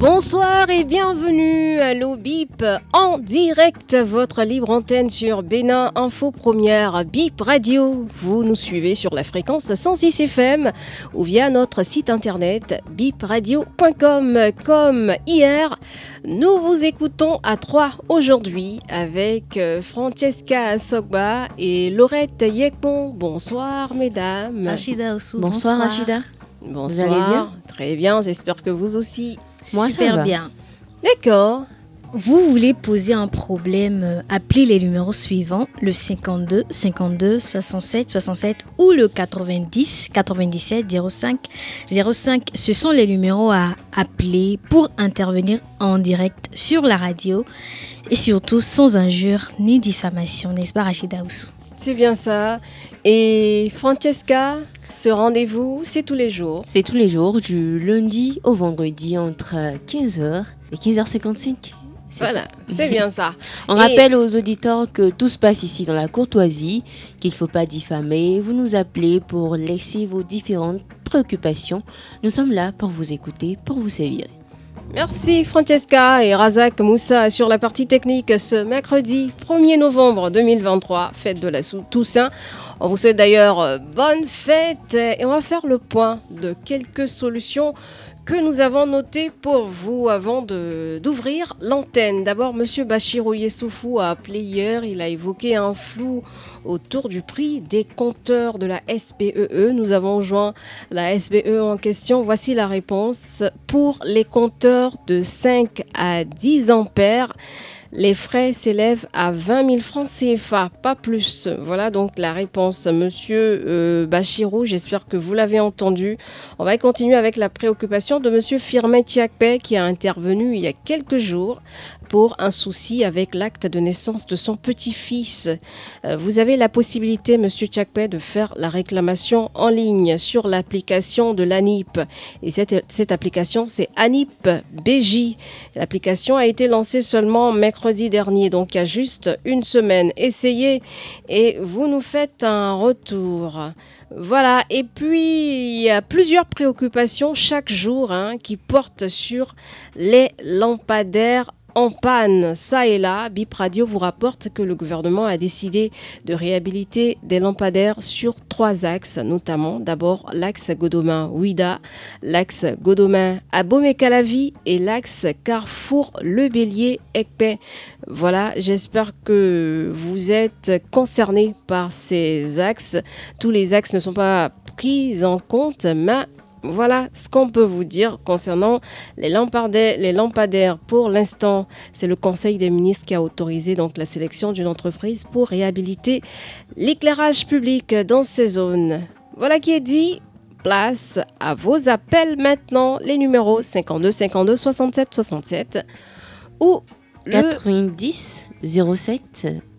Bonsoir et bienvenue à l'OBIP en direct, votre libre antenne sur Bénin Info Première BIP Radio. Vous nous suivez sur la fréquence 106 FM ou via notre site internet bipradio.com. Comme hier, nous vous écoutons à trois aujourd'hui avec euh, Francesca Sogba et Laurette Yekpon. Bonsoir mesdames. Ossou. Bonsoir, bonsoir. Rachida. Bonsoir. Vous allez bien? Très bien, j'espère que vous aussi. Moi, ça Super va. bien. D'accord. Vous voulez poser un problème, euh, appelez les numéros suivants, le 52 52 67 67 ou le 90 97 05 05. Ce sont les numéros à appeler pour intervenir en direct sur la radio et surtout sans injure ni diffamation, n'est-ce pas Rachida Oussou? C'est bien ça. Et Francesca, ce rendez-vous, c'est tous les jours. C'est tous les jours, du lundi au vendredi, entre 15h et 15h55. C'est Voilà, c'est bien ça. On Et- rappelle aux auditeurs que tout se passe ici dans la courtoisie, qu'il ne faut pas diffamer. Vous nous appelez pour laisser vos différentes préoccupations. Nous sommes là pour vous écouter, pour vous servir. Merci Francesca et Razak Moussa sur la partie technique ce mercredi 1er novembre 2023, fête de la Toussaint. On vous souhaite d'ailleurs euh, bonne fête et on va faire le point de quelques solutions que nous avons notées pour vous avant d'ouvrir l'antenne. D'abord, Monsieur Bachirou Yessoufou a appelé hier, il a évoqué un flou autour du prix des compteurs de la SPEE. Nous avons joint la SBE en question. Voici la réponse. Pour les compteurs de 5 à 10 ampères, les frais s'élèvent à 20 000 francs CFA, pas plus. Voilà donc la réponse, monsieur euh, Bachirou. J'espère que vous l'avez entendu. On va continuer avec la préoccupation de monsieur Firmin Tiakpe qui a intervenu il y a quelques jours pour un souci avec l'acte de naissance de son petit-fils. Euh, vous avez la possibilité, monsieur Tiakpe, de faire la réclamation en ligne sur l'application de l'ANIP. Et cette, cette application, c'est ANIP BJ. L'application a été lancée seulement mercredi dernier, donc il y a juste une semaine. Essayez et vous nous faites un retour. Voilà, et puis il y a plusieurs préoccupations chaque jour hein, qui portent sur les lampadaires en panne. Ça et là, Bip Radio vous rapporte que le gouvernement a décidé de réhabiliter des lampadaires sur trois axes, notamment d'abord l'axe Godomain-Ouida, l'axe Godomain à Bomé-Calavi et l'axe Carrefour-Le Bélier-Ecpé. Voilà, j'espère que vous êtes concernés par ces axes. Tous les axes ne sont pas pris en compte, mais voilà ce qu'on peut vous dire concernant les lampadaires. Les lampadaires pour l'instant, c'est le Conseil des ministres qui a autorisé donc la sélection d'une entreprise pour réhabiliter l'éclairage public dans ces zones. Voilà qui est dit. Place à vos appels maintenant, les numéros 52 52 67 67 ou le 90 07 c'est ça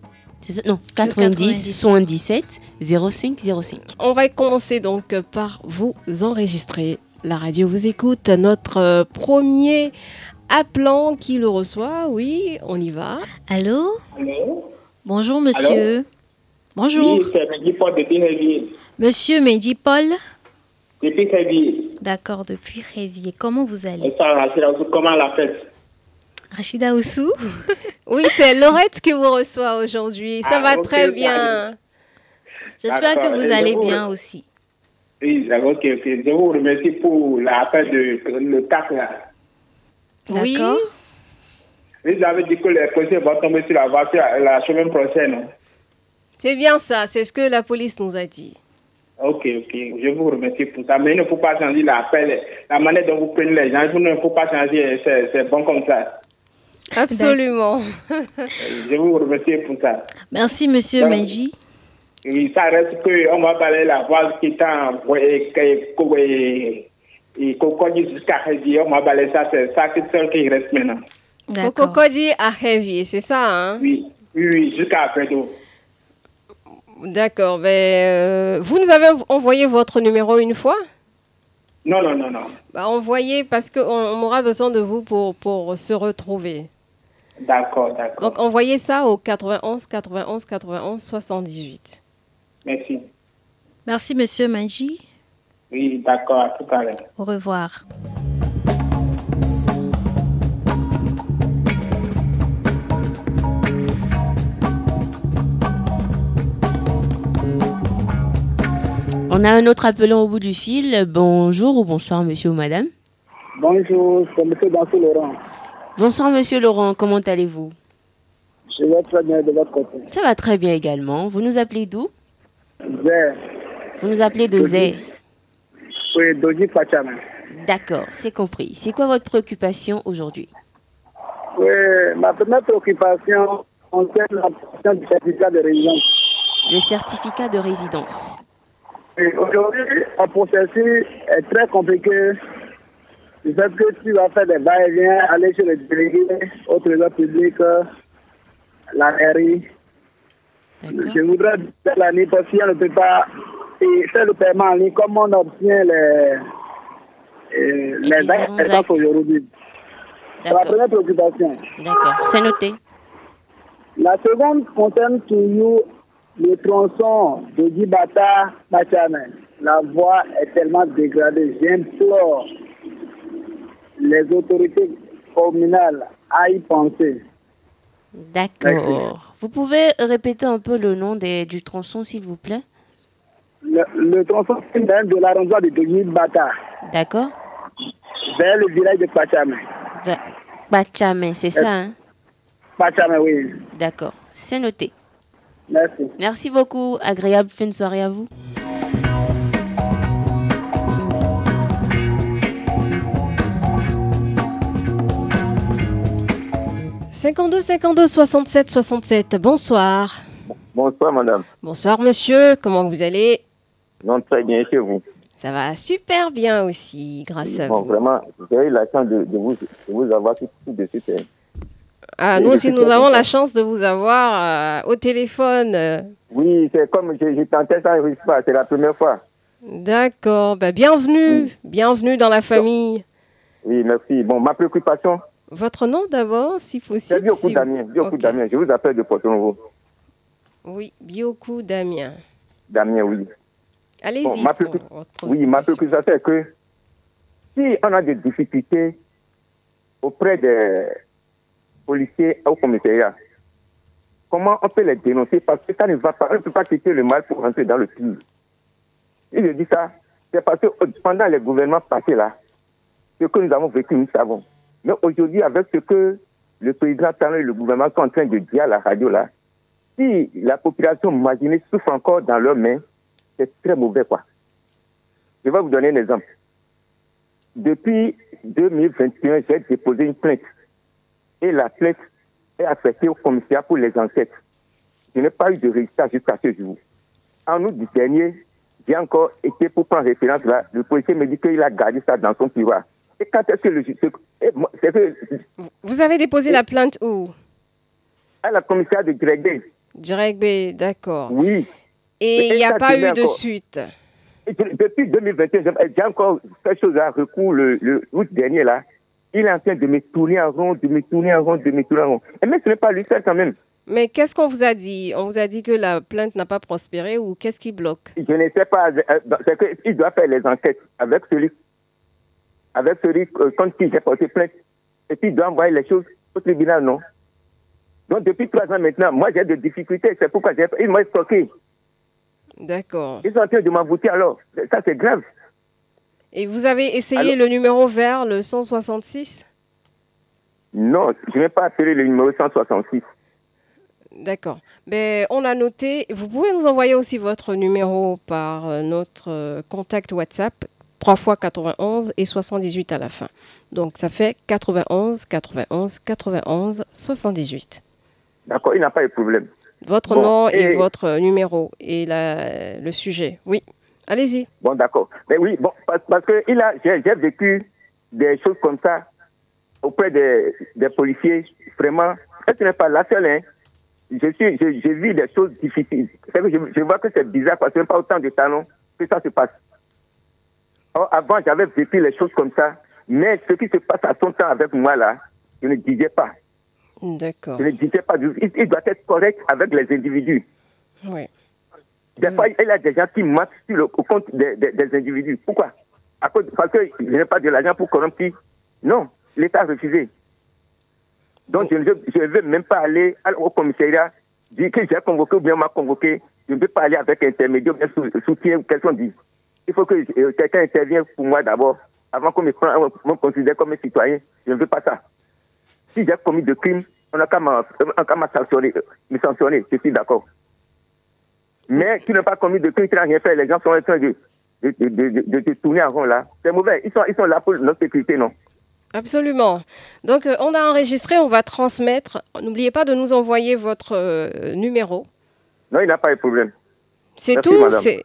Non, 90, 90. 77 05 05. On va commencer donc par vous enregistrer. La radio vous écoute. Notre euh, premier appelant qui le reçoit, oui, on y va. Allô? Allô Bonjour monsieur. Bonjour. Oui, c'est Mehdi Paul depuis Révier. Monsieur Mehdi Paul? Depuis Révier. D'accord, depuis Révier. Comment vous allez? Comment la fête? Rachida Oussou Oui, c'est Laurette qui vous reçoit aujourd'hui. Ça Ah, va très bien. J'espère que vous allez vous- bien aussi. Oui, d'accord, ok. Je vous remercie pour l'appel de le TAC là. Oui. D'accord. Vous avez dit que les policiers vont tomber sur la voiture la semaine prochaine. C'est bien ça, c'est ce que la police nous a dit. Ok, ok. Je vous remercie pour ça. Mais il ne faut pas changer l'appel. La manière dont vous prenez les gens, il ne faut pas changer. C'est bon comme ça. Absolument. Je vous remercie pour ça. Merci monsieur Donc, Mehdi. Oui, ça reste que on va parler la voix qui est qu'on connaît jusqu'à Rédi, on va parler ça, c'est ça qui reste maintenant. Cococodi à Heavy, c'est ça, hein? Oui, oui, oui jusqu'à Pédo. D'accord. Mais, euh, vous nous avez envoyé votre numéro une fois? Non, non, non, non. Bah, envoyez parce qu'on on aura besoin de vous pour, pour se retrouver. D'accord, d'accord. Donc envoyez ça au 91 91 91 78. Merci. Merci, monsieur Manji. Oui, d'accord, à tout à l'heure. Au revoir. On a un autre appelant au bout du fil. Bonjour ou bonsoir, monsieur ou madame. Bonjour, c'est monsieur Dansou Laurent. Bonsoir, monsieur Laurent. Comment allez-vous? Je vais très bien de votre côté. Ça va très bien également. Vous nous appelez d'où? Zé. Vous nous appelez de Zé Oui, Pachama. D'accord, c'est compris. C'est quoi votre préoccupation aujourd'hui? Oui, ma première préoccupation concerne la question du certificat de résidence. Le certificat de résidence. Aujourd'hui, le processus est très compliqué. Du fait que tu vas faire des va-et-vient, aller chez le délégué, au trésor public, la mairie. Je voudrais faire la nuit parce qu'on ne peut pas faire le paiement en ligne comme on obtient les, les actes aujourd'hui. C'est la première préoccupation. D'accord, c'est noté. La seconde concerne toujours le tronçon de Dibata Machame. La voie est tellement dégradée. J'implore les autorités communales à y penser. D'accord. Vous pouvez répéter un peu le nom des, du tronçon, s'il vous plaît? Le, le tronçon de l'arrondissement de Dibata. D'accord. Vers le village de Pachame. Pachame, c'est ça, hein? Pachame, oui. D'accord. C'est noté. Merci. Merci beaucoup. Agréable fin de soirée à vous. « 52 52 67 67. Bonsoir. Bonsoir, madame. Bonsoir, monsieur. Comment vous allez? Non, très bien, chez vous. Ça va super bien aussi, grâce à vous. Vraiment, j'ai eu la chance de, de, vous, de vous avoir tout, tout de suite. Ah, nous aussi, nous avons la chance de vous avoir euh, au téléphone. Oui, c'est comme j'ai j'ai tenté ça, je pas, c'est la première fois. D'accord. Bah, bienvenue. Bienvenue dans la famille. Oui, merci. Bon, ma préoccupation, Votre nom d'abord, si possible. Bioku si- Damien. Bioku Ok. Damien, je vous appelle de Porto Novo. Oui, Bioku Damien. Damien, oui. Allez-y. Bon, ma votre Oui, ma préoccupation. c'est que si on a des difficultés auprès des policiers au commissariat, comment on peut les dénoncer? Parce que ça ne va pas, on ne peut pas quitter le mal pour rentrer dans le pire. Et je dis ça, c'est parce que pendant les gouvernements passés là, ce que nous avons vécu, nous savons. Mais aujourd'hui, avec ce que le président et le gouvernement sont en train de dire à la radio là, si la population marginée souffre encore dans leurs mains, c'est très mauvais quoi. Je vais vous donner un exemple. Depuis 2021, j'ai déposé une plainte. Et la plainte est affectée au commissariat pour les enquêtes. Je n'ai pas eu de résultat jusqu'à ce jour. En août dernier, j'ai encore été pour prendre référence là. Le policier me dit qu'il a gardé ça dans son tiroir. Et quand est-ce que le juge. que Vous avez déposé la plainte où? À la commissariat de Direct B, d'accord. oui. Et il n'y a pas eu de suite? Et depuis 2021, j'ai- encore fait chose à recours le, le août dernier là. Il est en train de me tourner en rond, de me tourner en rond, de me tourner en rond. Et mais ce n'est pas lui seul quand même. Mais qu'est-ce qu'on vous a dit? On vous a dit que la plainte n'a pas prospéré ou qu'est-ce qui bloque? Je ne sais pas. euh, C'est qu'il doit faire les enquêtes avec celui, avec celui contre qui j'ai porté plainte. Et puis il doit envoyer les choses au tribunal, non? Donc depuis trois ans maintenant, moi j'ai des difficultés. C'est pourquoi j'ai- ils m'ont stocké. D'accord. Ils sont en train de m'emboutir alors. Ça c'est grave. Et vous avez essayé Alors- le numéro vert, le 166 Non, je n'ai pas appelé le numéro 166. D'accord. Ben, on a noté. Vous pouvez nous envoyer aussi votre numéro par euh, notre euh, contact WhatsApp, 3 fois 91 et 78 à la fin. Donc ça fait 91, 91, 91, 78. D'accord, il n'a pas de problème. Votre Bon, nom et, et- votre numéro et la- le sujet. Oui. Allez-y. Bon, d'accord. Mais oui, bon, parce, parce que il a, j'ai, j'ai vécu des choses comme ça auprès des, des policiers, vraiment, ce n'est pas la seule. Hein. Je suis, j'ai vu des choses difficiles. Que je, je, vois que c'est bizarre parce que pas autant de talons que ça se passe. Avant, j'avais vécu les choses comme ça, mais ce qui se passe à son temps avec moi là, je ne disais pas. D'accord. Je ne disais pas. Il, doit être correct avec les individus. Oui. Des fois, il y a des gens qui mentent sur le compte des, des, individus. Pourquoi? Parce que je n'ai pas de l'argent pour corrompre. Non, l'État a refusé. Donc, je ne veux, même pas aller au commissariat, dire que j'ai convoqué ou bien m'a convoqué. Je ne veux pas aller avec intermédiaire, soutien ou quelque chose dit. Il faut que euh, quelqu'un intervienne pour moi d'abord, avant qu'on me, me considère comme un citoyen. Je ne veux pas ça. Si j'ai commis de crimes, on n'a qu'à me sanctionner, me sanctionner, je suis d'accord. Mais qui n'a pas commis de crime, qui n'a rien fait, les gens sont en train de, de, de, de, tourner en rond là. C'est mauvais. Ils sont, ils sont là pour notre sécurité, non? Absolument. Donc, euh, on a enregistré, on va transmettre. N'oubliez pas de nous envoyer votre euh, numéro. Non, il n'a pas de problème. C'est tout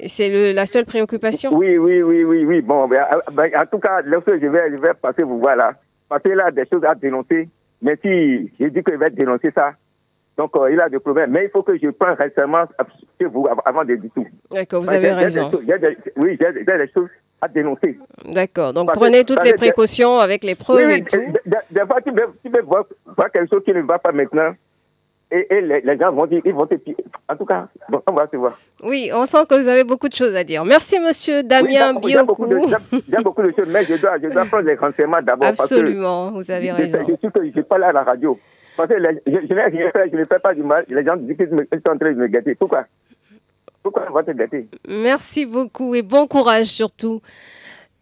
C'est la seule préoccupation Oui, oui, oui, oui, oui. Bon, ben, euh, ben en tout cas, je vais, je vais passer vous voir là. Parce qu'il a des choses à dénoncer. Mais si j'ai dit qu'il va dénoncer ça, donc il a des problèmes. Mais il faut que je prenne récemment chez vous avant de dire tout. D'accord, vous avez raison. oui, j'ai des choses à dénoncer. D'accord. Donc prenez toutes les précautions avec les preuves et tout. Des fois, tu peux, voir, quelque chose qui ne va pas maintenant. Et, les, gens vont dire, ils vont te En tout cas, on va se voir. Oui, on sent que vous avez beaucoup de choses à dire. Merci, monsieur Damien oui. J'ai beaucoup, de choses, mais je dois, je dois prendre les renseignements d'abord. Absolument, vous avez raison. Je, suis que je pas là à la radio. Parce que je, je n'ai rien fait, je ne fais pas du mal. Les gens disent qu'ils sont en train de me gâter. Pourquoi? Pourquoi on va te gâter? Merci beaucoup et bon courage surtout.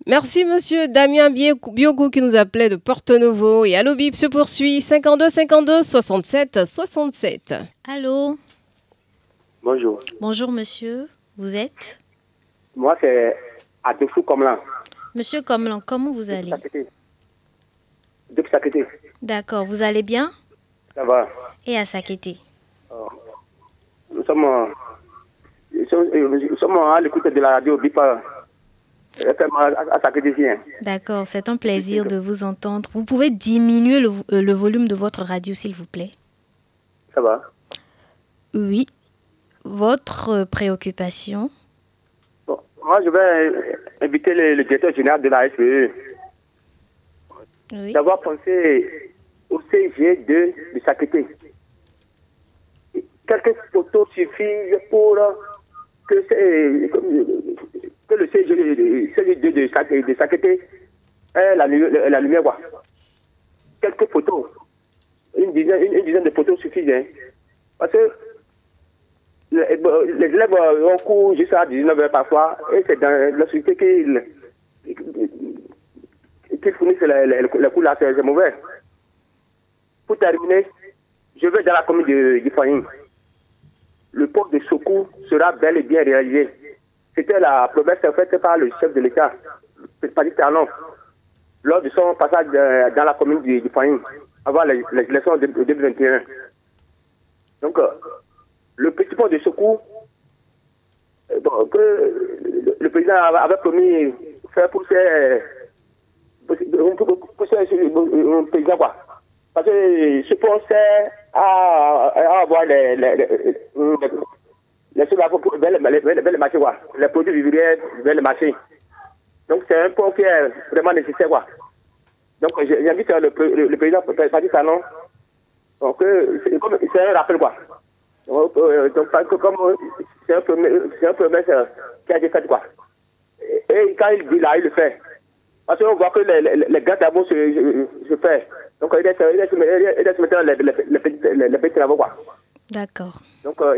Merci monsieur Damien Biogou qui nous appelait de Porto Novo et Allo Bip se poursuit 52 52 67 67. Allô Bonjour. Bonjour monsieur, vous êtes? Moi c'est Adefou Comlan. Monsieur Comlan, comment vous allez? Depuis Sakété. D'accord, vous allez bien? Ça va. Et à Sakété oh. Nous sommes nous sommes à l'écoute de la radio BIPA. D'accord, c'est un plaisir de vous entendre. Vous pouvez diminuer le, euh, le volume de votre radio, s'il vous plaît Ça va Oui. Votre préoccupation? Bon, Moi, je vais inviter le, directeur général de la SPE oui. d'avoir pensé au CG2 de Sakété. Quelques photos suffisent pour que, le CG, de, de, de Sakété est la, lumière. Quoi. Quelques photos, une dizaine, une, dizaine de photos suffisent. Hein. Parce que les, les élèves ont cours jusqu'à 19h parfois, et c'est dans la société qu'ils qu'ils fournissent les, les, les cours c'est mauvais. Pour terminer, je vais dans la commune de, de le port de secours sera bel et bien réalisé. C'était la promesse faite par le chef de l'État, Patrick Talon, lors de son passage dans la commune du, du avant les, élections de, 2021. Donc, euh, le petit port de secours euh, que le, président avait promis faire pour ses, pour, ses, quoi. Parce que ce pont sert à, avoir les, les, les, les choses vers le marché, quoi. Les produits vivriers vers le marché. Donc, c'est un pont qui est vraiment nécessaire, quoi. Donc, j'invite le, le, le président Patrick Talon. Donc, c'est un rappel, quoi. Donc, comme c'est un promesse qui a été fait, quoi. Et quand il dit là, il le fait. Parce qu'on voit que les, les, les gars d'abord se, se, fait. Donc, il laisse, il laisse, il maintenant les, les, les, petits travaux, quoi. D'accord. Donc, euh,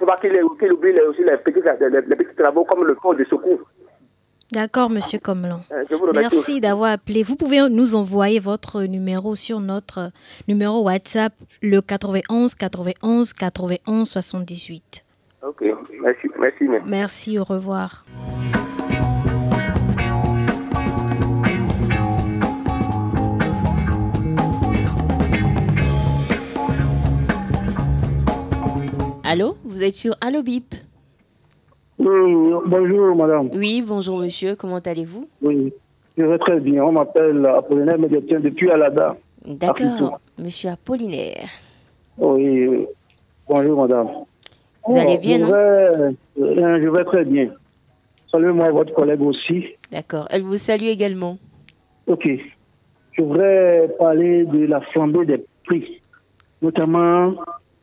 faut pas qu'il qu oublie aussi les petits, les, petits travaux comme le pont de secours. D'accord, Monsieur Comlan. Euh, Merci d'avoir appelé. Vous pouvez nous envoyer votre numéro sur notre numéro WhatsApp, le 91 91 91 78. Ok, merci. Merci, merci au revoir. Allô Vous êtes sur Allo Bip Oui, bonjour madame. Oui, bonjour monsieur, comment allez-vous? Oui, Je vais très bien. On m'appelle Apollinaire Médiatien depuis Alada. D'accord, monsieur Apollinaire. Oui, bonjour madame. Vous allez bien, je non? vais, euh, je vais très bien. Saluez-moi votre collègue aussi. D'accord, elle vous salue également. Ok. Je voudrais parler de la flambée des prix, notamment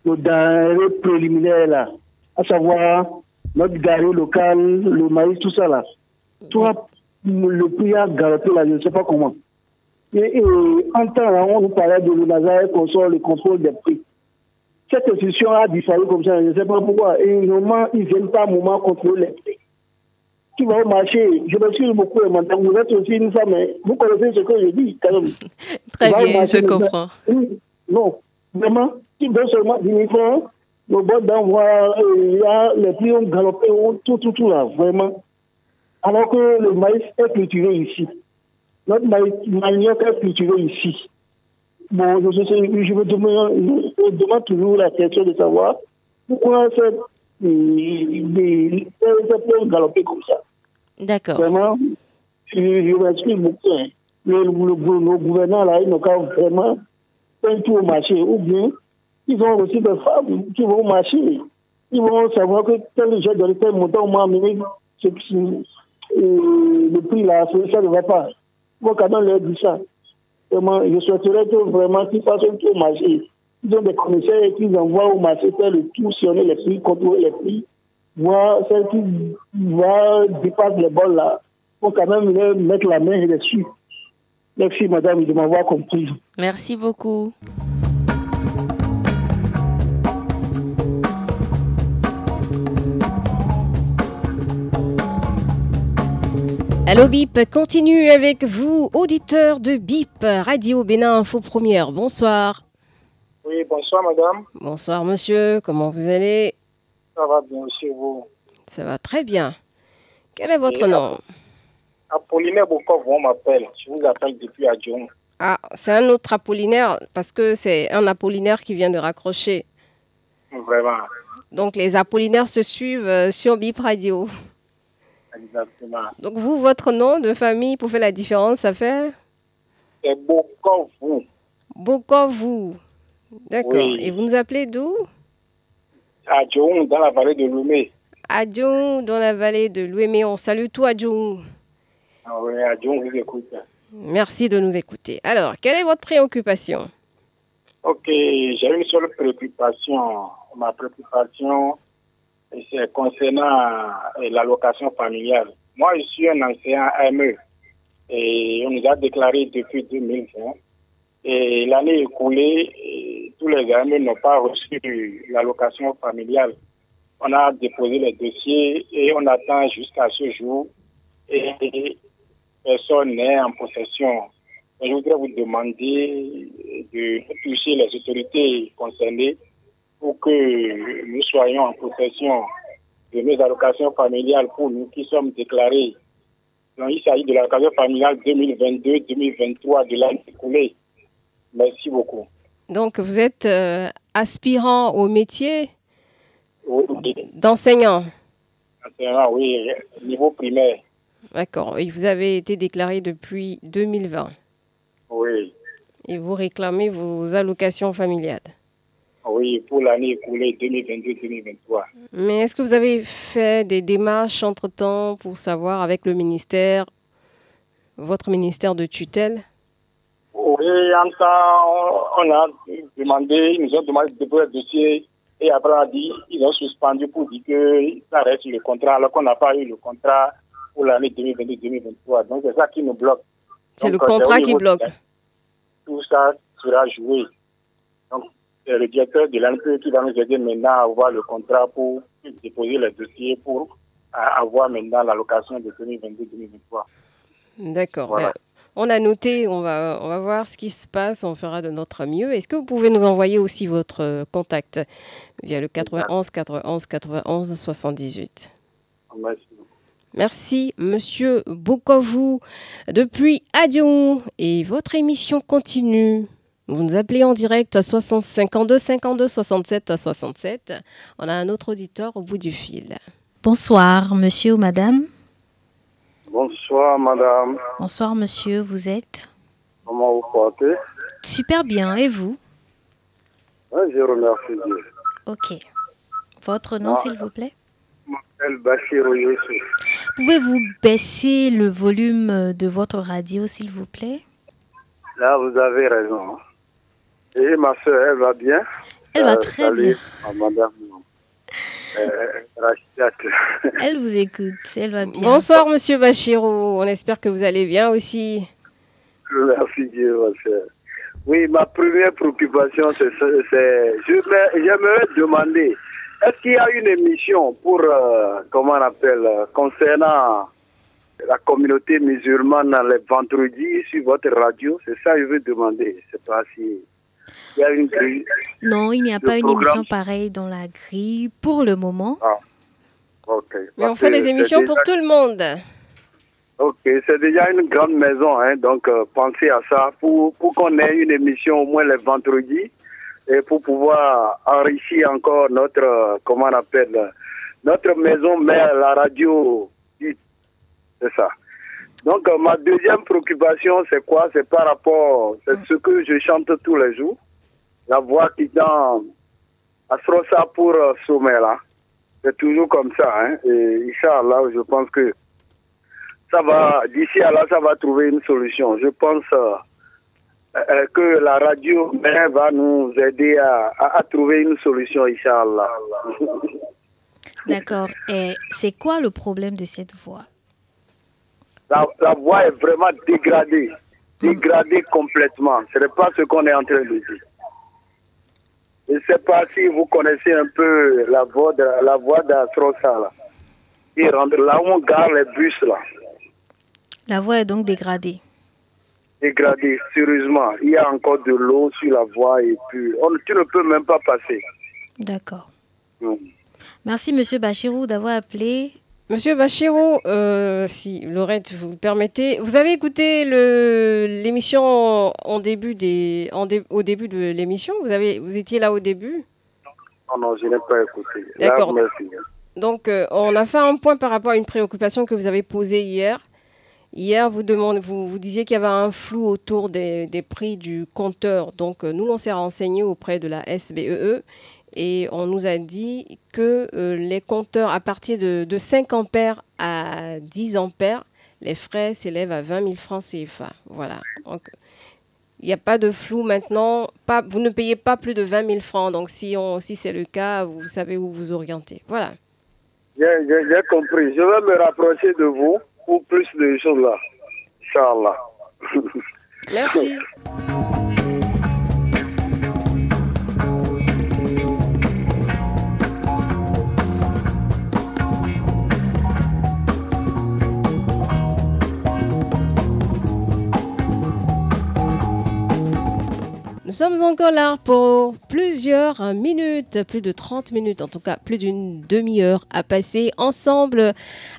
le denrées préliminaire là, à savoir notre garé local, le maïs, tout ça là. Toi, le prix a galopé là, je ne sais pas comment. Et, et en temps là, on nous parlait de l'Unazar qu'on sort le contrôle des prix. Cette institution a disparu comme ça, je ne sais pas pourquoi. Et normalement, ils ne viennent pas à un moment contrôler les prix. Qui va au marché, je me suis beaucoup demandé, vous êtes aussi une femme, mais vous connaissez ce que je dis quand même. Très Tu vas bien, marché, je comprends. Non, vraiment, tu donnes seulement 10 000 francs, le bon d'envoi, euh, il les prix ont galopé, ont tout, tout, tout là, vraiment. Alors que le maïs est cultivé ici. Notre maïs, manioc est cultivé ici. Bon, je, sais, je, me demande, je me demande toujours la question de savoir pourquoi cette, euh, des- ont galopé comme ça. D'accord. Vraiment, je, je m'explique beaucoup. hein. Le, le, le- nos gouvernants, là, qu'à vraiment faire tout au marché. Ou bien, ils ont aussi des femmes qui vont au marché. Ils vont savoir que tel j'ai donné tel montant, on m'a amené ce qui- euh, le prix là, ça ne va pas. Moi, quand on leur dit ça, je souhaiterais que vraiment qu'ils fassent un marché. Ils ont des commissaires qu'ils envoient au marché faire le tour, sillonner les prix, contrôler les prix, voir celles qui va dépasser les bols là, pour quand même leur mettre la main dessus. Merci madame de m'avoir compris. Merci beaucoup. Allô BIP, continue avec vous, auditeur de BIP, Radio Bénin Info Première. Bonsoir. Oui, bonsoir madame. Bonsoir monsieur, comment vous allez? Ça va bien chez vous? Ça va très bien. Quel est votre nom? Apollinaire Bokov, on m'appelle. Je vous appelle depuis Adjon. Ah, c'est un autre Apollinaire parce que c'est un Apollinaire qui vient de raccrocher. Vraiment, Donc les Apollinaires se suivent euh, sur BIP Radio. Exactement. Donc vous, votre nom de famille pour faire la différence, ça fait C'est Bokov, vous. Bokovu. D'accord. Oui. Et vous nous appelez d'où Adjon, dans la vallée de Lumé. Adjoun, dans la vallée de Louémé. On salue tout Adjoun. Ah oui, vous écoute. Merci de nous écouter. Alors, quelle est votre préoccupation? Ok, j'ai une seule préoccupation. Ma préoccupation, c'est concernant euh, l'allocation familiale. Moi, je suis un ancien AME et on nous a déclaré depuis 2020. Et l'année écoulée, euh, tous les AME n'ont pas reçu l'allocation familiale. On a déposé les dossiers et on attend jusqu'à ce jour et personne n'est en possession. Je voudrais vous demander de toucher les autorités concernées pour que nous soyons en possession de nos allocations familiales pour nous qui sommes déclarés. Donc, il s'agit de l'allocation familiale 2022-2023 de l'année écoulée. Merci beaucoup. Donc, vous êtes euh, aspirant au métier Oui, d'enseignant. Enseignant, oui, niveau primaire. D'accord. Et vous avez été déclaré depuis 2020. Oui, Et vous réclamez vos allocations familiales. Oui, pour l'année écoulée 2022-2023. Mais est-ce que vous avez fait des démarches entre-temps pour savoir avec le ministère, votre ministère de tutelle? Oui, en temps, on, a demandé, ils nous ont demandé de déposer le dossier et après on a dit, ils ont suspendu pour dire que ça reste le contrat alors qu'on n'a pas eu le contrat pour l'année 2022-2023. Donc c'est ça qui nous bloque. C'est le contrat qui bloque. Tout ça sera joué. Donc le directeur de l'ANPE qui va nous aider maintenant à avoir le contrat pour déposer le dossier pour avoir maintenant l'allocation de 2022-2023. D'accord. Voilà. Ben, on a noté, on va, on va voir ce qui se passe, on fera de notre mieux. Est-ce que vous pouvez nous envoyer aussi votre contact via le 91 91 91 78 Merci. Merci, Monsieur Bokovu, depuis Adion. Et votre émission continue. Vous nous appelez en direct à 60 52 52 67 à 67. On a un autre auditeur au bout du fil. Bonsoir, monsieur ou madame. Bonsoir, madame. Bonsoir, monsieur. Vous êtes? Comment vous portez? Super bien. Et vous? Oui, je remercie Dieu. Ok. Votre nom, Ah. s'il vous plaît? Je m'appelle Bachir Youssou. Pouvez-vous baisser le volume de votre radio, s'il vous plaît? Là, vous avez raison. Et ma soeur, elle va bien Elle va Euh, très salut bien. à madame euh. Elle vous écoute. Elle va bien. Bonsoir, monsieur Bachirou. On espère que vous allez bien aussi. Merci Dieu, ma soeur. Oui, ma première préoccupation, c'est... c'est- je me- J'aimerais demander, est-ce qu'il y a une émission pour, euh, comment on appelle, concernant la communauté musulmane les vendredis sur votre radio? C'est ça que je veux demander. Je sais pas si... Il y a une grille. Non, il n'y a Le pas une émission pareille dans la grille pour le moment. Ah, ok. Mais on fait c'est émissions déjà- pour tout le monde. Ok, c'est déjà une grande maison, hein, donc euh, pensez à ça pour, pour qu'on ait une émission au moins les vendredis et pour pouvoir enrichir encore notre, euh, comment on appelle, euh, notre maison mère, la radio. C'est ça. Donc euh, ma deuxième préoccupation, c'est quoi? C'est par rapport, c'est ce que je chante tous les jours, la voix qui dans Astrosa pour euh, sommet là. C'est toujours comme ça, hein, et Inch'Allah, je pense que ça va, d'ici à là, ça va trouver une solution. Je pense euh, euh, que la radio mère va nous aider à, à- à trouver une solution, Inch'Allah. D'accord. Et c'est quoi le problème de cette voix? La, la voix est vraiment dégradée, dégradée complètement. Ce n'est pas ce qu'on est en train de dire. Je ne sais pas si vous connaissez un peu la voix de la d'Astrosa, là. Là où on gare les bus, là. La voix est donc dégradée. dégradé, sérieusement. Il y a encore de l'eau sur la voie et puis on, tu ne peux même pas passer. D'accord. Mm. Merci, monsieur Bachirou, d'avoir appelé. Monsieur Bachirou, euh, si Laurette vous le permettez, vous avez écouté l'émission en début des, en dé- au début de l'émission? Vous, avez, vous étiez là au début? Non, non, je n'ai pas écouté. D'accord. merci. Donc, euh, on a fait un point par rapport à une préoccupation que vous avez posée hier. Hier, vous, demandez, vous, vous disiez qu'il y avait un flou autour des, des prix du compteur. Donc, euh, nous, on s'est renseigné auprès de la SBEE E et on nous a dit que euh, les compteurs à partir de, de 5 ampères à 10 ampères, les frais s'élèvent à 20 000 francs CFA. Voilà. Donc, il n'y a pas de flou maintenant. Pas, vous ne payez pas plus de 20 000 francs. Donc, si, on, si c'est le cas, vous savez où vous orienter. Voilà. J'ai compris. Je vais me rapprocher de vous pour plus de choses là. Inch'Allah. Merci. Nous sommes encore là pour plusieurs minutes, plus de 30 minutes, en tout cas plus d'une demi-heure à passer ensemble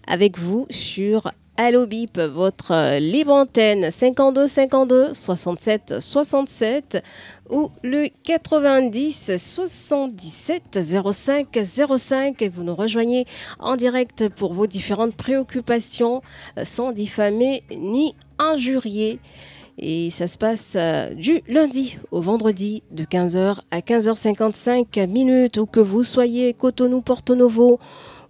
avec vous sur Allo Bip, votre libre antenne 52 52 67 67 ou le 90 77 05 05 et vous nous rejoignez en direct pour vos différentes préoccupations euh, sans diffamer ni injurier. Et ça se passe euh, du lundi au vendredi de 15h à 15h55 minutes où que vous soyez Cotonou, Porto Novo,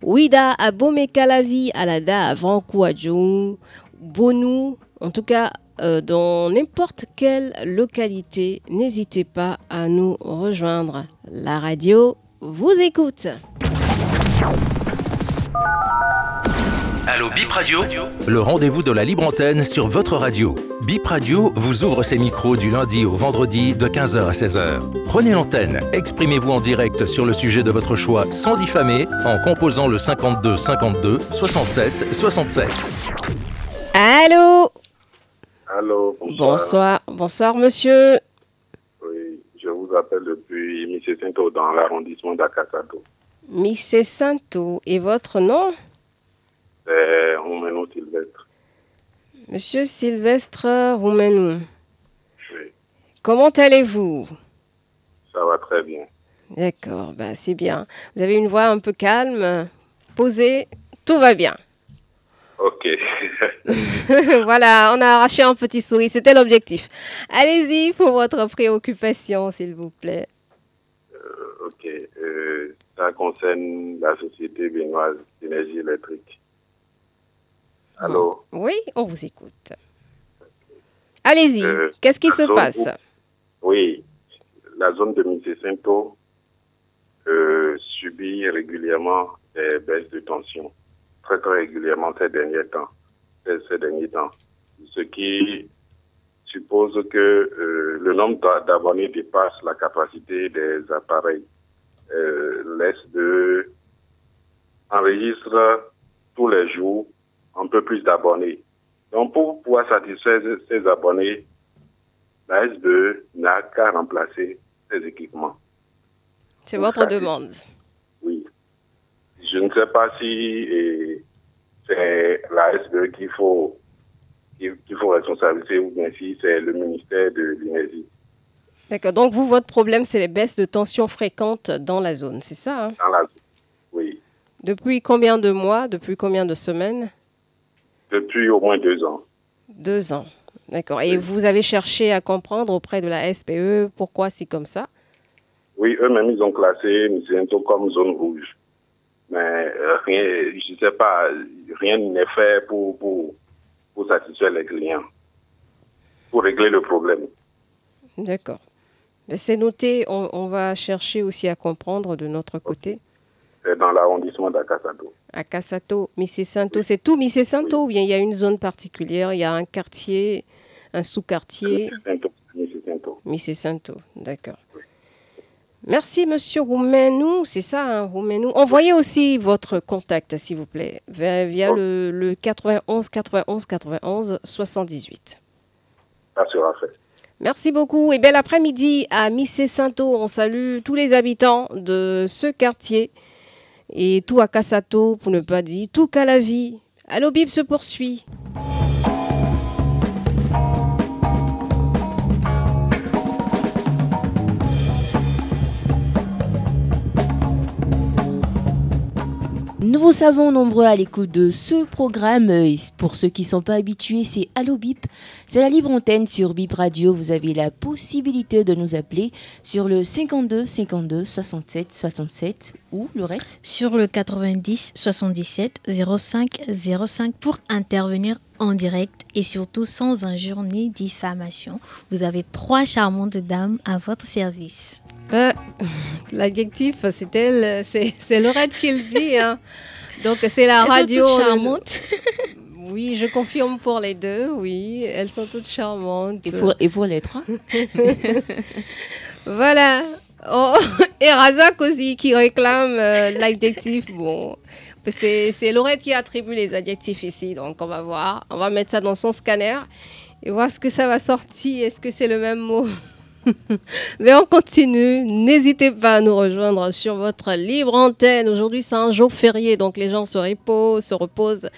Ouida, à Bomé-Calavi, Alada, à Vancouadjoum, Bonou, en tout cas euh, dans n'importe quelle localité, n'hésitez pas à nous rejoindre. La radio vous écoute. Allô Bip Radio, le rendez-vous de la libre antenne sur votre radio. Bip Radio vous ouvre ses micros du lundi au vendredi de 15h à 16h. Prenez l'antenne, exprimez-vous en direct sur le sujet de votre choix sans diffamer en composant le 52 52 67 67. Allô Allô, bonsoir. Bonsoir, bonsoir monsieur. Oui, je vous appelle depuis Mississinto dans l'arrondissement d'Akakato. Miss Santo. Et votre nom? C'est Roumeno Sylvestre. Monsieur Sylvestre Roumenou. Oui, Comment allez-vous? Ça va très bien. D'accord, bah c'est bien. Vous avez une voix un peu calme, posée, tout va bien. Ok. voilà, on a arraché un petit sourire, c'était l'objectif. Allez-y pour votre préoccupation, s'il vous plaît. Euh, ok, euh, ça concerne la société bénoise d'énergie électrique. Allô Oui, on vous écoute. Allez-y, Euh, qu'est-ce qui se passe? où- Oui, la zone de Mississinto euh, subit régulièrement des baisses de tension, très très régulièrement ces derniers temps, ces, ces derniers temps, ce qui suppose que euh, le nombre d'a- d'abonnés dépasse la capacité des appareils. L'Est de enregistre tous les jours un peu plus d'abonnés. Donc pour pouvoir satisfaire ces abonnés, la SBE n'a qu'à remplacer ces équipements. C'est votre demande. Oui. Je ne sais pas si c'est la SBE qu'il faut, qu'il faut responsabiliser ou bien si c'est le ministère de l'énergie. D'accord, donc vous, votre problème, c'est les baisses de tension fréquentes dans la zone, c'est ça hein? Dans la Oui. Depuis combien de mois Depuis combien de semaines? Depuis au moins deux ans. Deux ans. D'accord. Et vous avez cherché à comprendre auprès de la SPE pourquoi c'est comme ça? Oui, eux-mêmes, ils ont classé Missento comme zone rouge. Mais euh, rien, je ne sais pas, rien n'est fait pour, pour, pour satisfaire les clients, pour régler le problème. D'accord. C'est noté, on, on va chercher aussi à comprendre de notre côté. C'est dans l'arrondissement d'Akasato. À Cassato, Mississinto, c'est tout Mississinto ou bien il y a une zone particulière, il y a un quartier, un sous-quartier? Mississinto, d'accord. Merci, monsieur Roumenou, c'est ça, hein, Roumenou. Envoyez aussi votre contact, s'il vous plaît, via, via le, le 91 91 91 78. Ça sera fait. Merci beaucoup et bel après-midi à Mississinto. On salue tous les habitants de ce quartier et tout à Cassato, pour ne pas dire tout qu'à la vie. Allo Bib se poursuit. Nous vous savons nombreux à l'écoute de ce programme. Et Pour ceux qui ne sont pas habitués, c'est Allo Bip. C'est la libre antenne sur Bip Radio. Vous avez la possibilité de nous appeler sur le 52 52 67 67 ou le reste Sur le 90 77 05 05 pour intervenir en direct et surtout sans injure ni diffamation. Vous avez trois charmantes dames à votre service. Euh, L'adjectif, c'est elle, c'est Laurette qui le dit. hein. Donc c'est la Elles sont radio. toutes le- charmantes. Oui, je confirme pour les deux. Oui, elles sont toutes charmantes. Et pour, et pour les trois Voilà. Oh, et Razak aussi qui réclame euh, l'adjectif. Bon, c'est c'est Laurette qui attribue les adjectifs ici. Donc on va voir. On va mettre ça dans son scanner et voir ce que ça va sortir. Est-ce que c'est le même mot? Mais on continue. N'hésitez pas à nous rejoindre sur votre libre antenne. Aujourd'hui, c'est un jour férié, donc les gens se reposent, se reposent.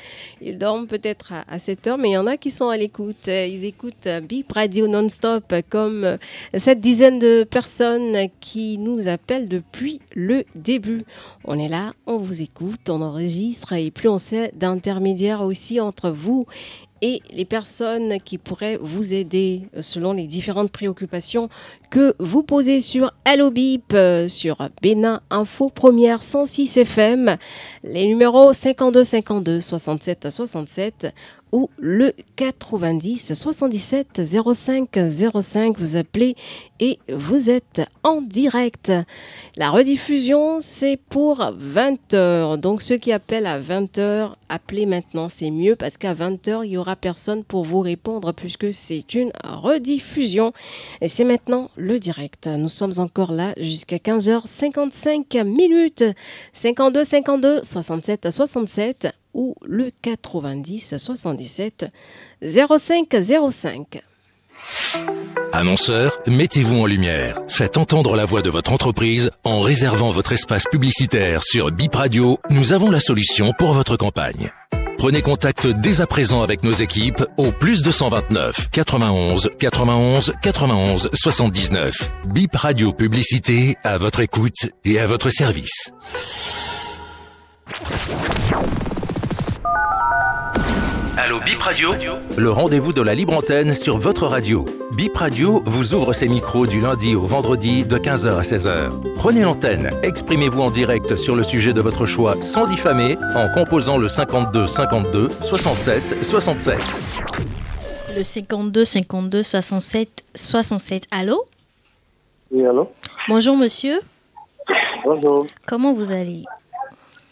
Ils dorment peut-être à, à 7 heures, mais il y en a qui sont à l'écoute. Ils écoutent Bip Radio non-stop, comme cette dizaine de personnes qui nous appellent depuis le début. On est là, on vous écoute, on enregistre, et plus on sait d'intermédiaires aussi entre vous et les personnes qui pourraient vous aider euh, selon les différentes préoccupations que vous posez sur Hello Bip, euh, sur Bénin Info Première 106 FM, les numéros 52 52 67 67 ou le 90 77 05 05. Vous appelez et vous êtes en direct. La rediffusion, c'est pour 20h. Donc ceux qui appellent à 20h, appelez maintenant, c'est mieux parce qu'à 20h, il y aura personne pour vous répondre puisque c'est une rediffusion. Et c'est maintenant le direct. Nous sommes encore là jusqu'à 15h55 minutes. 52 52 67 67 ou le 90 77 05 05. Annonceur, mettez-vous en lumière. Faites entendre la voix de votre entreprise en réservant votre espace publicitaire sur Bip Radio. Nous avons la solution pour votre campagne. Prenez contact dès à présent avec nos équipes au plus 229 91 91 91 79. Bip Radio Publicité à votre écoute et à votre service. Allô Bip Radio Le rendez-vous de la libre antenne sur votre radio. Bip Radio vous ouvre ses micros du lundi au vendredi de 15h à 16h. Prenez l'antenne, exprimez-vous en direct sur le sujet de votre choix sans diffamer en composant le 52 52 67 67. Le 52 52 67 67. Allô? Oui, allô? Bonjour monsieur. Bonjour. Comment vous allez?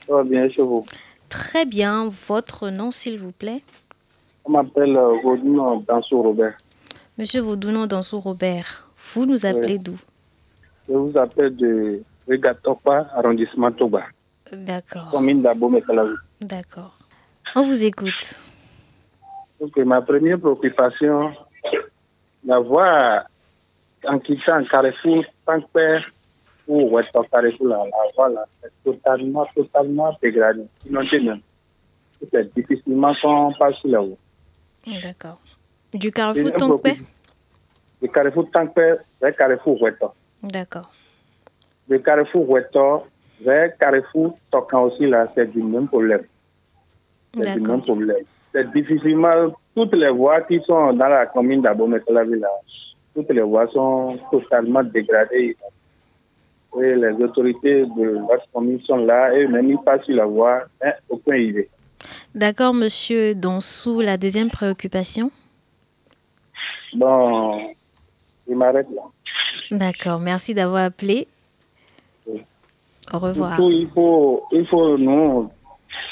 Ça va bien chez vous? Très bien. Votre nom, s'il vous plaît On m'appelle euh, Vaudounon Dansou Robert. Monsieur Vaudounon Dansou Robert. Vous nous appelez Oui. d'où? Je vous appelle de Regatopa, arrondissement Toba, D'accord. commune d'Abo Mekalavi. D'accord. On vous écoute. Donc, ma première préoccupation, la voie en quittant Carrefour, tant père ou Ouetto Carrefour, là, là, est totalement, totalement dégradée. Inondée même. C'est difficilement qu'on passe sur la voie. D'accord. Du Carrefour préoccupation, Le Carrefour Tankpé vers Carrefour Ouetto. D'accord. Le Carrefour Ouetto vers Carrefour Tokan aussi, là, c'est du même problème. C'est du même problème. C'est difficilement, toutes les voies qui sont dans la commune d'Abomey-Calavi, là, toutes les voies sont totalement dégradées. Et les autorités de la commune sont là, et même ils passent sur la voie, hein, aucun idée. D'accord, monsieur Dansou. La deuxième préoccupation? Bon, il m'arrête là. D'accord. Merci d'avoir appelé. Au revoir. Surtout, il faut, il faut nous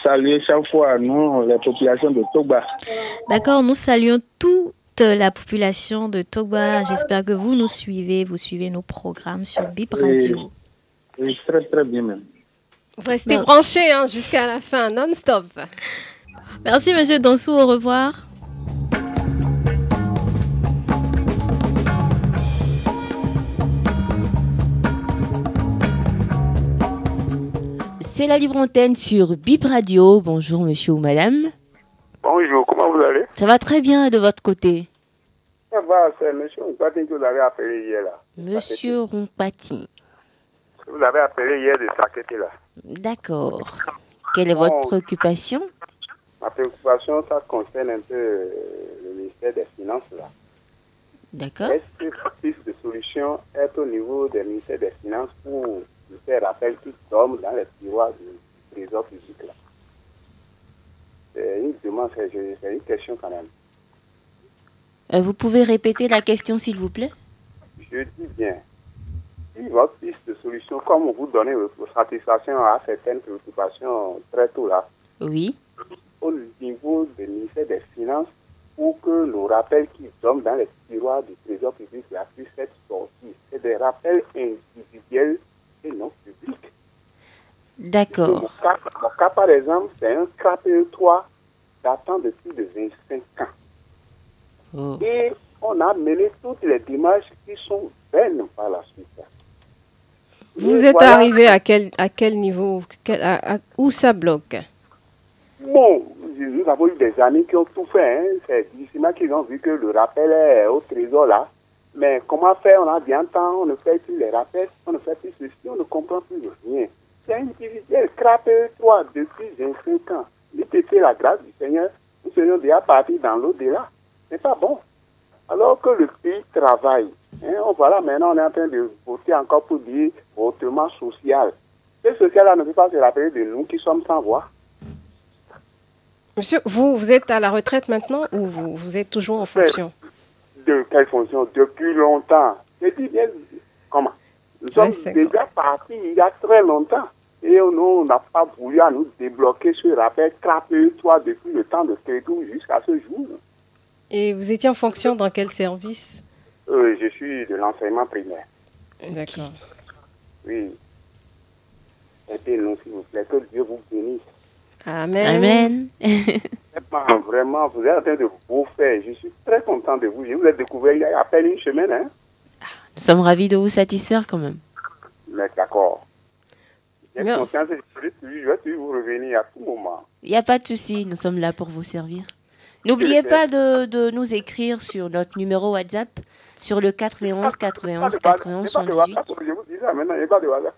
saluer chaque fois, nous, les populations de Toba. D'accord, nous saluons toute la population de Toba. J'espère que vous nous suivez, vous suivez nos programmes sur Bip Radio. Oui, oui, très, très bien même. Restez Non. branchés hein, jusqu'à la fin, non-stop. Merci, monsieur Dansou. Au revoir. C'est la libre antenne sur Bip Radio. Bonjour monsieur ou madame. Bonjour, comment vous allez? Ça va très bien de votre côté. Ça va, c'est monsieur Nkwatin que vous avez appelé hier là. Monsieur Rompati. Vous avez appelé hier de Saketé là. D'accord. Quelle est votre préoccupation? Ma préoccupation, ça concerne un peu euh, le ministère des Finances là. D'accord. Est-ce que de solution est au niveau des ministères des Finances pour nous faire rappel qui dorment dans les tiroirs du trésor public là? Une demande, c'est une question quand même. Euh, vous pouvez répéter la question s'il vous plaît? Je dis bien, si votre piste de solution, comme vous donnez votre satisfaction à certaines préoccupations très tôt là, Oui. au niveau du ministère des Finances, pour que nos rappels qui dorment dans les tiroirs du trésor public là, puissent être sortis. C'est des rappels individuels et non publics. Mon D'accord. mon cas, par exemple, c'est un KPE3 datant de plus de 25 ans. Oh. Et on a mené toutes les démarches qui sont vaines par la suite. Vous Et êtes voilà. arrivé à quel, à quel niveau quel- à- à- Où ça bloque? Bon, nous avons eu des amis qui ont tout fait. Hein. C'est difficilement qu'ils ont vu que le rappel est au trésor là. Mais comment faire? On a bien temps, on ne fait plus les rappels, on ne fait plus ceci, on ne comprend plus rien. C'est individuel, 3 depuis 25 ans. L'IPT, la grâce du Seigneur, nous serions déjà partis dans l'au-delà. C'est pas bon. Alors que le pays travaille, hein, on, voilà, maintenant on est en train de voter encore pour dire hautement social. Ce social-là ne peut pas se rappeler de nous qui sommes sans voix. Monsieur, vous, vous êtes à la retraite maintenant ou vous, vous êtes toujours en fonction? De quelle fonction? Depuis longtemps. Je dis bien, comment? Nous sommes déjà partis il y a très longtemps. Et nous, on n'a pas voulu à nous débloquer ce rappel toi depuis le temps de Kédou jusqu'à ce jour. Et vous étiez en fonction dans quel service? Euh, je suis de l'enseignement primaire. D'accord. Oui. Aidez-nous, s'il vous plaît. Que Dieu vous bénisse. Amen. Amen. Vraiment, Vraiment, vous êtes en train de beau faire. Je suis très content de vous. Je vous ai découvert il y a à peine une semaine. Hein? Nous sommes ravis de vous satisfaire quand même. Mais d'accord. J'ai Merci. confiance et je vais toujours- je vais toujours vous revenir à tout moment. Il n'y a pas de souci, nous sommes là pour vous servir. N'oubliez pas de, de nous écrire sur notre numéro WhatsApp sur le 91 91 91 J'ai pas de 78. WhatsApp, je vous dis ça maintenant, il n'y a pas de WhatsApp.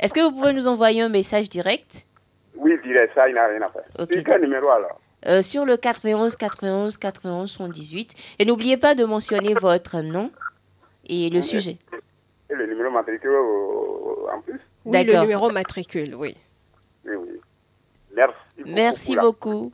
Est-ce que vous pouvez nous envoyer un message direct? Oui, direct, ça, il n'a rien à faire. Ok. Sur quel numéro alors? Euh, sur le 91 91 91 78. Et n'oubliez pas de mentionner votre nom et le sujet. Et le numéro matricule euh, en plus Oui, le numéro matricule, oui. Oui, oui. Merci. Merci beaucoup.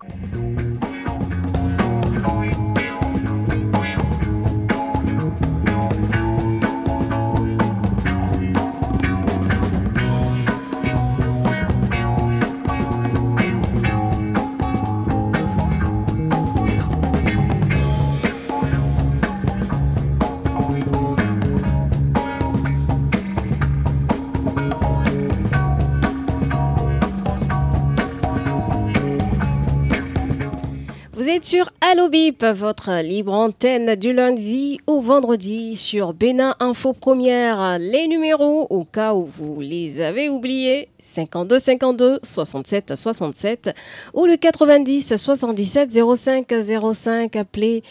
Sur Allo Bip, votre libre antenne du lundi au vendredi sur Bénin Info Première. Les numéros, au cas où vous les avez oubliés, 52 52 67 67 ou le 90 77 05 05. Appelez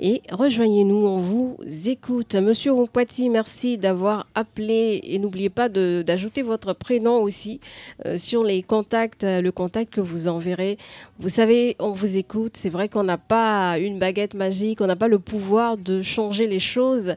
et rejoignez-nous, on vous écoute. Monsieur Rompati, merci d'avoir appelé et n'oubliez pas d'ajouter votre prénom aussi euh, sur les contacts, le contact que vous enverrez. Vous savez, on vous écoute. C'est vrai qu'on n'a pas une baguette magique, on n'a pas le pouvoir de changer les choses.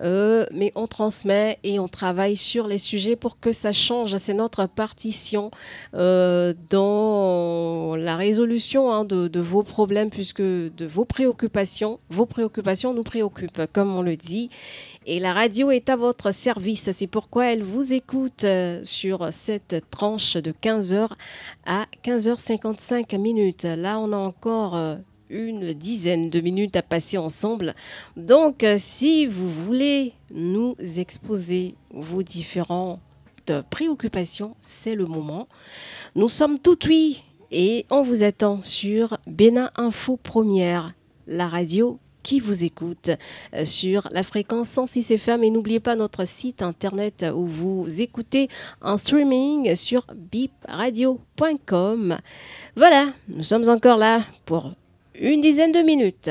Euh, mais on transmet et on travaille sur les sujets pour que ça change. C'est notre partition euh, dans la résolution hein, de, vos problèmes, puisque de vos préoccupations, vos préoccupations nous préoccupent, comme on le dit. Et la radio est à votre service. C'est pourquoi elle vous écoute euh, sur cette tranche de 15h à 15h55 minutes. Là, on a encore une dizaine de minutes à passer ensemble. Donc, euh, si vous voulez nous exposer vos différentes préoccupations, c'est le moment. Nous sommes tout oui et on vous attend sur Bénin Info Première, la radio qui vous écoute euh, sur la fréquence 106 FM et n'oubliez pas notre site internet où vous écoutez en streaming sur bipradio.com. Voilà, nous sommes encore là pour une dizaine de minutes.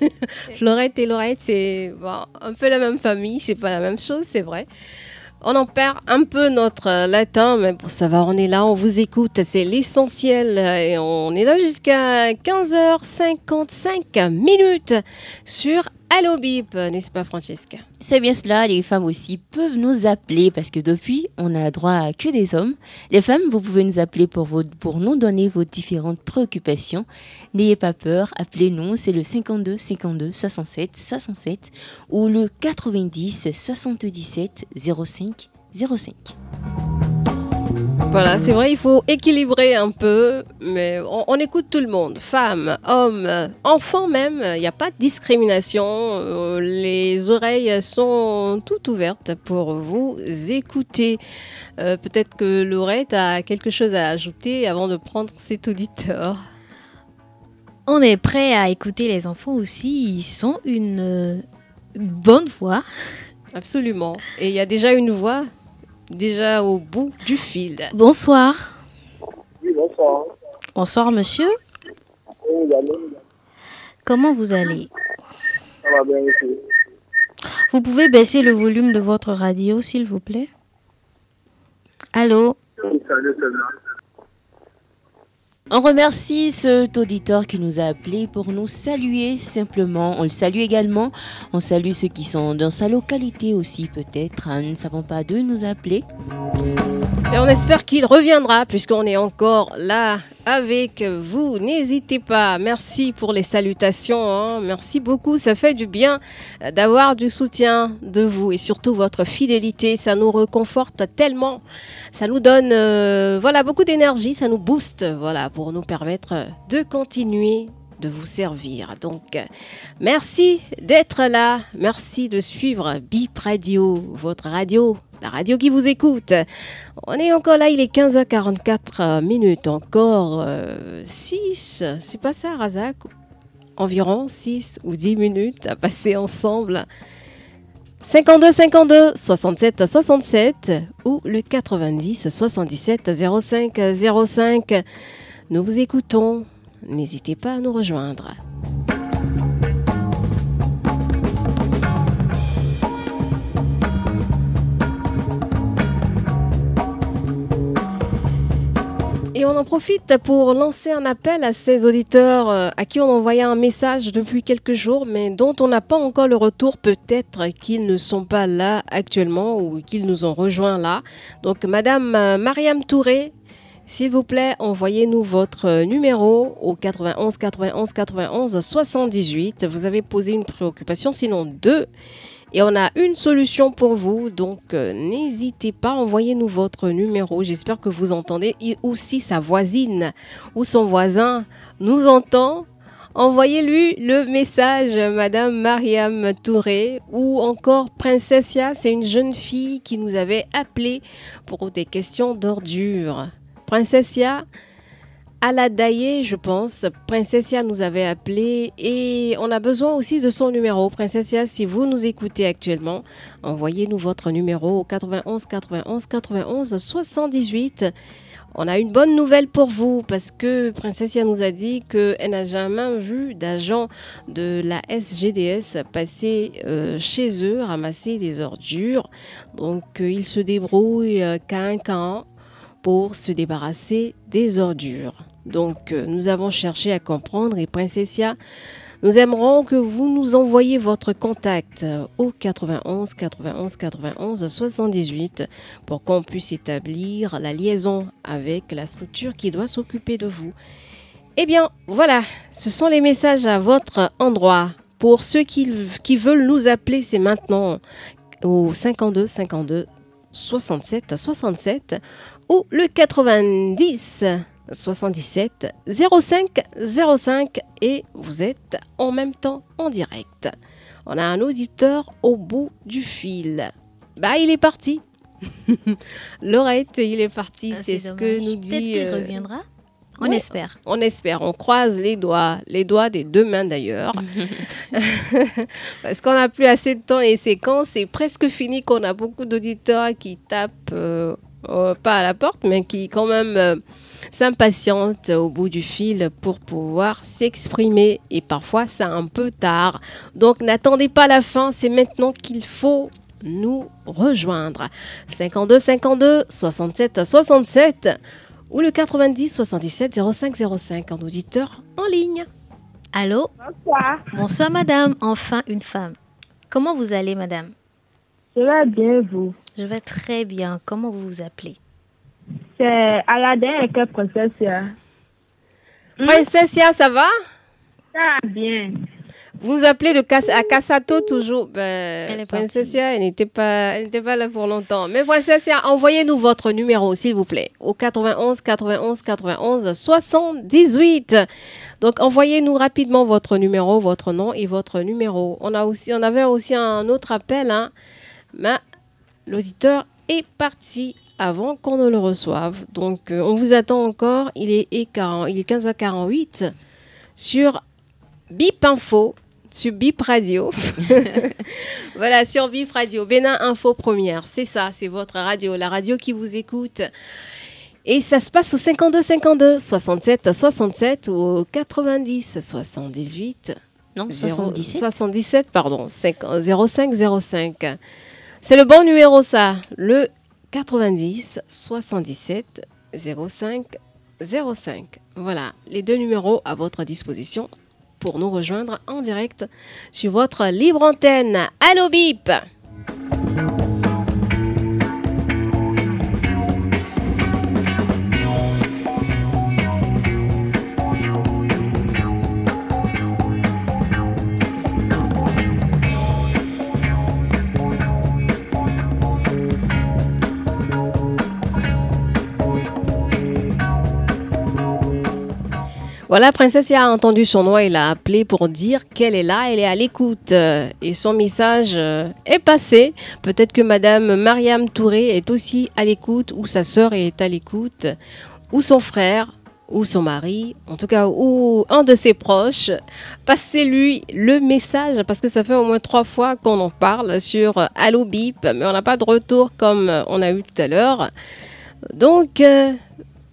Florette et Laurette, c'est un peu la même famille, c'est pas la même chose, c'est vrai. On en perd un peu notre latin, mais pour savoir, on est là, on vous écoute, c'est l'essentiel. Et on est là jusqu'à 15h55 minutes sur Allo Bip, n'est-ce pas Francesca? C'est bien cela, les femmes aussi peuvent nous appeler parce que depuis, on a droit à que des hommes. Les femmes, vous pouvez nous appeler pour, pour nous donner vos différentes préoccupations. N'ayez pas peur, appelez-nous, c'est le 52 52 67 67 ou le 90 77 05 05. Voilà, c'est vrai, il faut équilibrer un peu, mais on, écoute tout le monde, femmes, hommes, enfants même, il n'y a pas de discrimination, euh, les oreilles sont toutes ouvertes pour vous écouter. Euh, peut-être que Laurette a quelque chose à ajouter avant de prendre cet auditeur. On est prêt à écouter les enfants aussi, ils sont une bonne voix. Absolument. Et il y a déjà une voix déjà au bout du fil. Bonsoir. Oui, bonsoir. Bonsoir, monsieur. Oui, Comment vous allez? Ça va bien, monsieur. Vous pouvez baisser le volume de votre radio, s'il vous plaît? Allô? Oui, salut, on remercie cet auditeur qui nous a appelé pour nous saluer simplement. On le salue également. On salue ceux qui sont dans sa localité aussi peut-être. Hein. Nous ne savons pas d'eux nous appeler. Et on espère qu'il reviendra puisqu'on est encore là avec vous. N'hésitez pas. Merci pour les salutations. Hein. Merci beaucoup. Ça fait du bien d'avoir du soutien de vous et surtout votre fidélité. Ça nous reconforte tellement. Ça nous donne euh, voilà, beaucoup d'énergie. Ça nous booste voilà, pour nous permettre de continuer de vous servir. Donc, merci d'être là. Merci de suivre Bip Radio, votre radio la radio qui vous écoute. On est encore là, il est 15h44 minutes, encore 6, euh, c'est pas ça Razak? Environ 6 ou 10 minutes à passer ensemble. 52 52 67 67 ou le 90 77 05 05. Nous vous écoutons. N'hésitez pas à nous rejoindre. On en profite pour lancer un appel à ces auditeurs euh, à qui on envoyait un message depuis quelques jours, mais dont on n'a pas encore le retour. Peut-être qu'ils ne sont pas là actuellement ou qu'ils nous ont rejoints là. Donc, Madame euh, Mariam Touré, s'il vous plaît, envoyez-nous votre euh, numéro au 91 91 91 78. Vous avez posé une préoccupation, sinon deux. Et on a une solution pour vous, donc euh, n'hésitez pas, envoyez-nous votre numéro. J'espère que vous entendez. ou si sa voisine ou son voisin nous entend, envoyez-lui le message, Madame Mariam Touré, ou encore Princessia, c'est une jeune fille qui nous avait appelé pour des questions d'ordure. Princessia, Aladaye, je pense. Princessia nous avait appelé et on a besoin aussi de son numéro. Princessia, si vous nous écoutez actuellement, envoyez-nous votre numéro au 91 91 91 78. On a une bonne nouvelle pour vous parce que Princessia nous a dit qu'elle n'a jamais vu d'agent de la SGDS passer euh, chez eux, ramasser des ordures. Donc, euh, il se débrouille euh, qu'à un camp pour se débarrasser des ordures. Donc euh, nous avons cherché à comprendre et Princessia, nous aimerons que vous nous envoyiez votre contact euh, au 91 91 91 78 pour qu'on puisse établir la liaison avec la structure qui doit s'occuper de vous. Eh bien, voilà, ce sont les messages à votre endroit. Pour ceux qui, qui veulent nous appeler, c'est maintenant au 52 52 67 67 ou le 90 77 05 05 et vous êtes en même temps en direct. On a un auditeur au bout du fil. Bah, il est parti. Laurette, il est parti. Ah, c'est ce que nous dit. Peut-être qu'il euh, reviendra. On espère. On espère. On croise les doigts, les doigts des deux mains d'ailleurs. Parce qu'on n'a plus assez de temps et c'est quand c'est presque fini qu'on a beaucoup d'auditeurs qui tapent euh, euh, pas à la porte, mais qui quand même euh, s'impatientent au bout du fil pour pouvoir s'exprimer. Et parfois, c'est un peu tard. Donc, n'attendez pas la fin, c'est maintenant qu'il faut nous rejoindre. 52 52 67 67 ou le 90 77 05 05 en auditeur en ligne. Allô? Bonsoir. Bonsoir madame, enfin une femme. Comment vous allez madame? Vais bien vous? Je vais très bien. Comment vous vous appelez? C'est Aladin et que Princessia. Princessia, ça va? Ça va bien. Vous vous appelez de à Cassato toujours? Ben, elle est Princessia, elle n'était pas, pas là pour longtemps. Mais Princessia, envoyez-nous votre numéro, s'il vous plaît, au 91 91 91 78. Donc, envoyez-nous rapidement votre numéro, votre nom et votre numéro. On, a aussi, on avait aussi un autre appel, hein. Mais l'auditeur est parti avant qu'on ne le reçoive. Donc, euh, on vous attend encore. Il est, il est 15h48 sur BIP Info, sur BIP Radio. voilà, sur BIP Radio. Bénin Info Première. C'est ça, c'est votre radio, la radio qui vous écoute. Et ça se passe au 52 52 67 67 ou au 90 78. Non, 77. 77, pardon. 05 05. C'est le bon numéro ça, le 90 77 05 05. Voilà, les deux numéros à votre disposition pour nous rejoindre en direct sur votre libre antenne. Allo bip Voilà, Princesse a entendu son nom, il a appelé pour dire qu'elle est là, elle est à l'écoute. Et son message euh, est passé. Peut-être que Madame Mariam Touré est aussi à l'écoute, ou sa sœur est à l'écoute, ou son frère, ou son mari, en tout cas, ou un de ses proches. Passez-lui le message, parce que ça fait au moins trois fois qu'on en parle sur Allo Bip, mais on n'a pas de retour comme on a eu tout à l'heure. Donc, euh,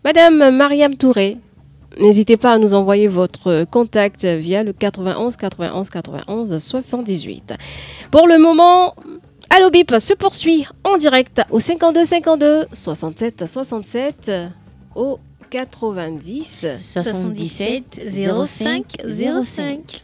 Madame Mariam Touré, N'hésitez pas à nous envoyer votre contact via le 91 91 91 78. Pour le moment, Allo Bip se poursuit en direct au 52 52 67 67 au 90 77 05 05.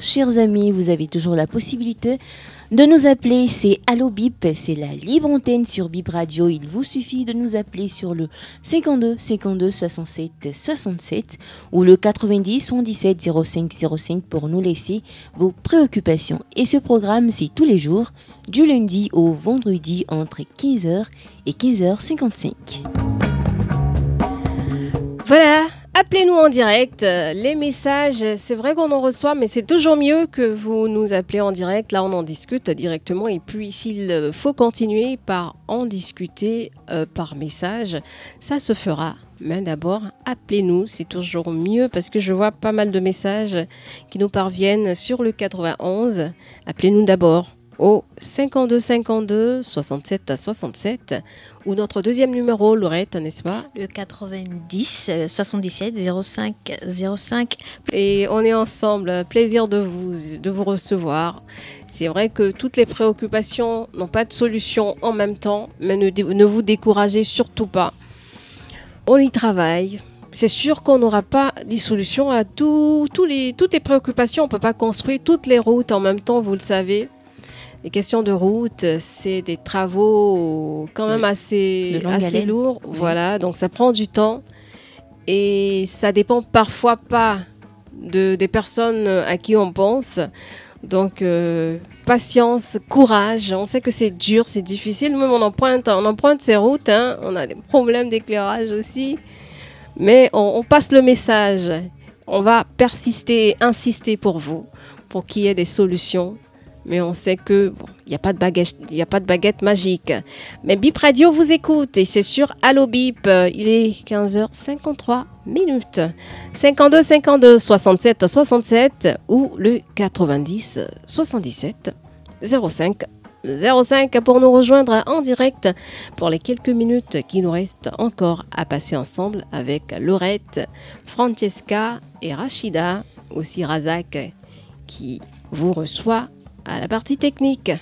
Chers amis, vous avez toujours la possibilité de nous appeler. C'est Allo Bip, c'est la libre antenne sur Bip Radio. Il vous suffit de nous appeler sur le 52 52 67 67 ou le 90 77 05 05 pour nous laisser vos préoccupations. Et ce programme, c'est tous les jours, du lundi au vendredi entre 15h et 15h55. Voilà, Appelez-nous en direct. Les messages, c'est vrai qu'on en reçoit, mais c'est toujours mieux que vous nous appelez en direct. Là, on en discute directement. Et puis, s'il faut continuer par en discuter euh, par message, ça se fera. Mais d'abord, appelez-nous, c'est toujours mieux parce que je vois pas mal de messages qui nous parviennent sur le 91. Appelez-nous d'abord au 52 52 67 à 67 ou notre deuxième numéro, Laurette, n'est-ce pas? Le 90 77 05 05. Et on est ensemble. Plaisir de vous, de vous recevoir. C'est vrai que toutes les préoccupations n'ont pas de solution en même temps, mais ne, ne vous découragez surtout pas. On y travaille. C'est sûr qu'on n'aura pas des solutions à tout, tous les, toutes les préoccupations. On ne peut pas construire toutes les routes en même temps, vous le savez. Les questions de route, c'est des travaux quand même assez, assez lourds. Voilà, donc ça prend du temps. Et ça dépend parfois pas de, des personnes à qui on pense. Donc, euh, patience, courage. On sait que c'est dur, c'est difficile. Même on emprunte, on emprunte ces routes. Hein. On a des problèmes d'éclairage aussi. Mais on, on passe le message. On va persister, insister pour vous, pour qu'il y ait des solutions mais on sait que il n'y a pas de baguette, il a pas de baguette magique. Mais Bip Radio vous écoute et c'est sur Allo Bip. Il est 15h53 minutes. 52 52 67 67 ou le 90 77 05 05 pour nous rejoindre en direct pour les quelques minutes qui nous restent encore à passer ensemble avec Laurette, Francesca et Rachida, aussi Razak qui vous reçoit à la partie technique.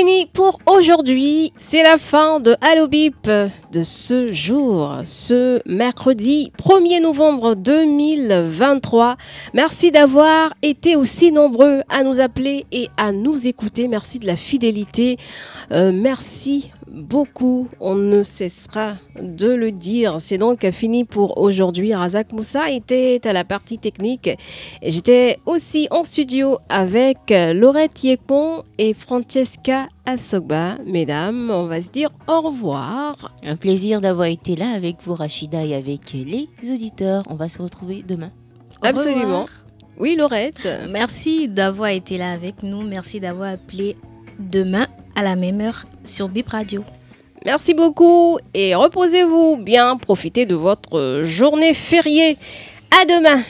Fini pour aujourd'hui. C'est la fin de Allo Bip de ce jour, ce mercredi 1er novembre 2023. Merci d'avoir été aussi nombreux à nous appeler et à nous écouter. Merci de la fidélité. Euh, merci beaucoup. On ne cessera de le dire. C'est donc fini pour aujourd'hui. Razak Moussa était à la partie technique. J'étais aussi en studio avec Laurette Yekon et Francesca Asogba. Mesdames, on va se dire au revoir. Plaisir d'avoir été là avec vous, Rachida, et avec les auditeurs. On va se retrouver demain. Absolument. Oui, Laurette. Merci d'avoir été là avec nous. Merci d'avoir appelé demain à la même heure sur Bip Radio. Merci beaucoup et reposez-vous bien. Profitez de votre journée fériée. À demain.